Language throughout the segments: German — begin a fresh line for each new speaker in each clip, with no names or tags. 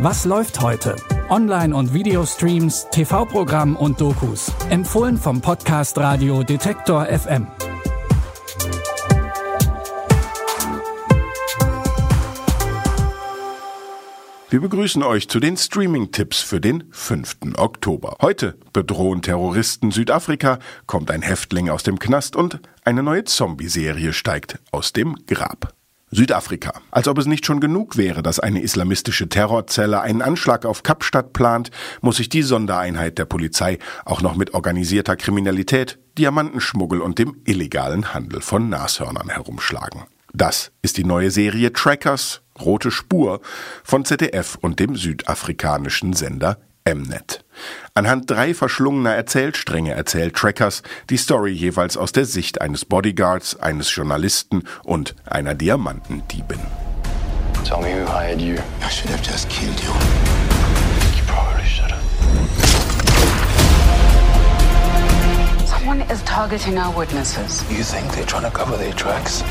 Was läuft heute? Online- und Videostreams, TV-Programm und Dokus. Empfohlen vom Podcast Radio Detektor FM.
Wir begrüßen euch zu den Streaming-Tipps für den 5. Oktober. Heute bedrohen Terroristen Südafrika, kommt ein Häftling aus dem Knast und eine neue Zombie-Serie steigt aus dem Grab. Südafrika. Als ob es nicht schon genug wäre, dass eine islamistische Terrorzelle einen Anschlag auf Kapstadt plant, muss sich die Sondereinheit der Polizei auch noch mit organisierter Kriminalität, Diamantenschmuggel und dem illegalen Handel von Nashörnern herumschlagen. Das ist die neue Serie Trackers, Rote Spur von ZDF und dem südafrikanischen Sender Mnet. Anhand drei verschlungener Erzählstränge erzählt Trackers die Story jeweils aus der Sicht eines Bodyguards, eines Journalisten und einer Diamantendiebin.
Tell me who hired you.
I should have just killed you.
You probably should have.
Someone is targeting our witnesses.
You think they're trying to cover their tracks?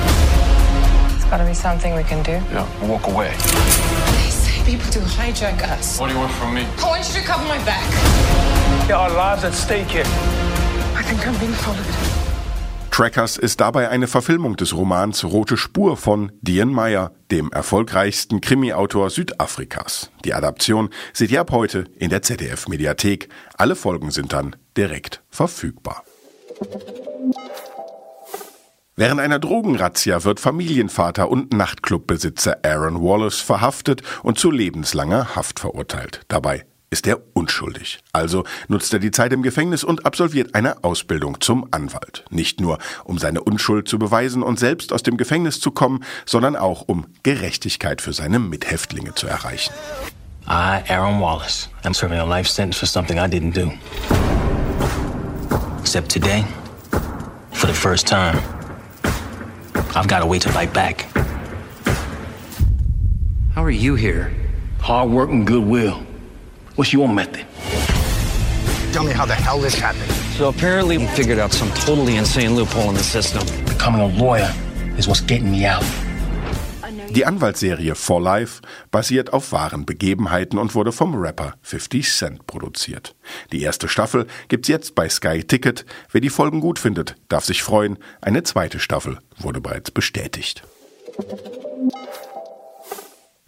It's gotta be something we can do.
Yeah. Walk away.
They say people to hijack us.
What do you want from me?
I want you to cover my back.
There are lives at stake here.
I think I'm being followed.
Trackers ist dabei eine Verfilmung des Romans Rote Spur von Dian Meyer, dem erfolgreichsten Krimi-Autor Südafrikas. Die Adaption seht ihr ab heute in der ZDF-Mediathek. Alle Folgen sind dann direkt verfügbar. Während einer Drogenrazzia wird Familienvater und Nachtclubbesitzer Aaron Wallace verhaftet und zu lebenslanger Haft verurteilt. Dabei ist er unschuldig. Also nutzt er die Zeit im Gefängnis und absolviert eine Ausbildung zum Anwalt. Nicht nur, um seine Unschuld zu beweisen und selbst aus dem Gefängnis zu kommen, sondern auch, um Gerechtigkeit für seine Mithäftlinge zu erreichen.
I, Aaron Wallace, am serving a life sentence for something I didn't do. Except today, for the first time, I've got a way to fight back.
How are you here?
Hard work and goodwill. What's your method?
Tell me how the hell this happened.
So apparently, we figured out some totally insane loophole in the system.
Becoming a lawyer is what's getting me out.
Die Anwaltsserie For Life basiert auf wahren Begebenheiten und wurde vom Rapper 50 Cent produziert. Die erste Staffel gibt's jetzt bei Sky Ticket. Wer die Folgen gut findet, darf sich freuen. Eine zweite Staffel wurde bereits bestätigt.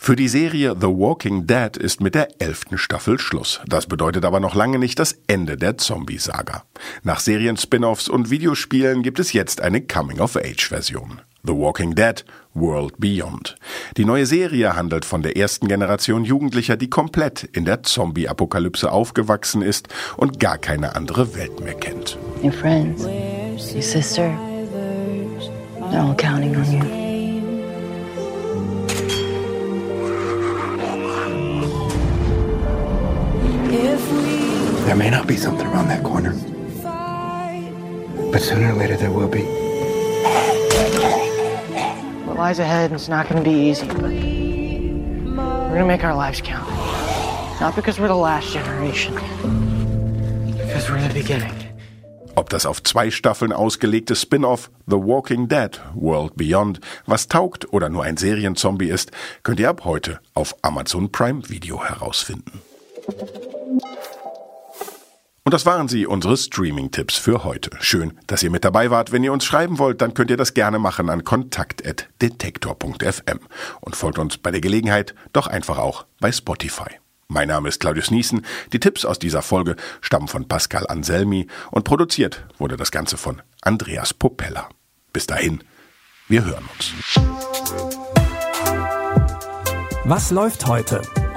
Für die Serie The Walking Dead ist mit der elften Staffel Schluss. Das bedeutet aber noch lange nicht das Ende der Zombie-Saga. Nach Serien-Spin-offs und Videospielen gibt es jetzt eine Coming-of-Age-Version. The Walking Dead World Beyond. Die neue Serie handelt von der ersten Generation Jugendlicher, die komplett in der Zombie-Apokalypse aufgewachsen ist und gar keine andere Welt mehr kennt.
Your friends, your sister, they're all counting on you.
There may not be something around that corner. But sooner or later there will be.
Lies ahead is not going to be easy, but we're going to make our lives count. Not because we're the last generation, because we're the beginning.
Ob das auf zwei Staffeln ausgelegte Spin-off The Walking Dead World Beyond was taugt oder nur ein Serienzombie ist, könnt ihr ab heute auf Amazon Prime Video herausfinden. Und das waren sie, unsere Streaming-Tipps für heute. Schön, dass ihr mit dabei wart. Wenn ihr uns schreiben wollt, dann könnt ihr das gerne machen an kontakt.detektor.fm und folgt uns bei der Gelegenheit doch einfach auch bei Spotify. Mein Name ist Claudius Niesen. Die Tipps aus dieser Folge stammen von Pascal Anselmi und produziert wurde das Ganze von Andreas Popella. Bis dahin, wir hören uns.
Was läuft heute?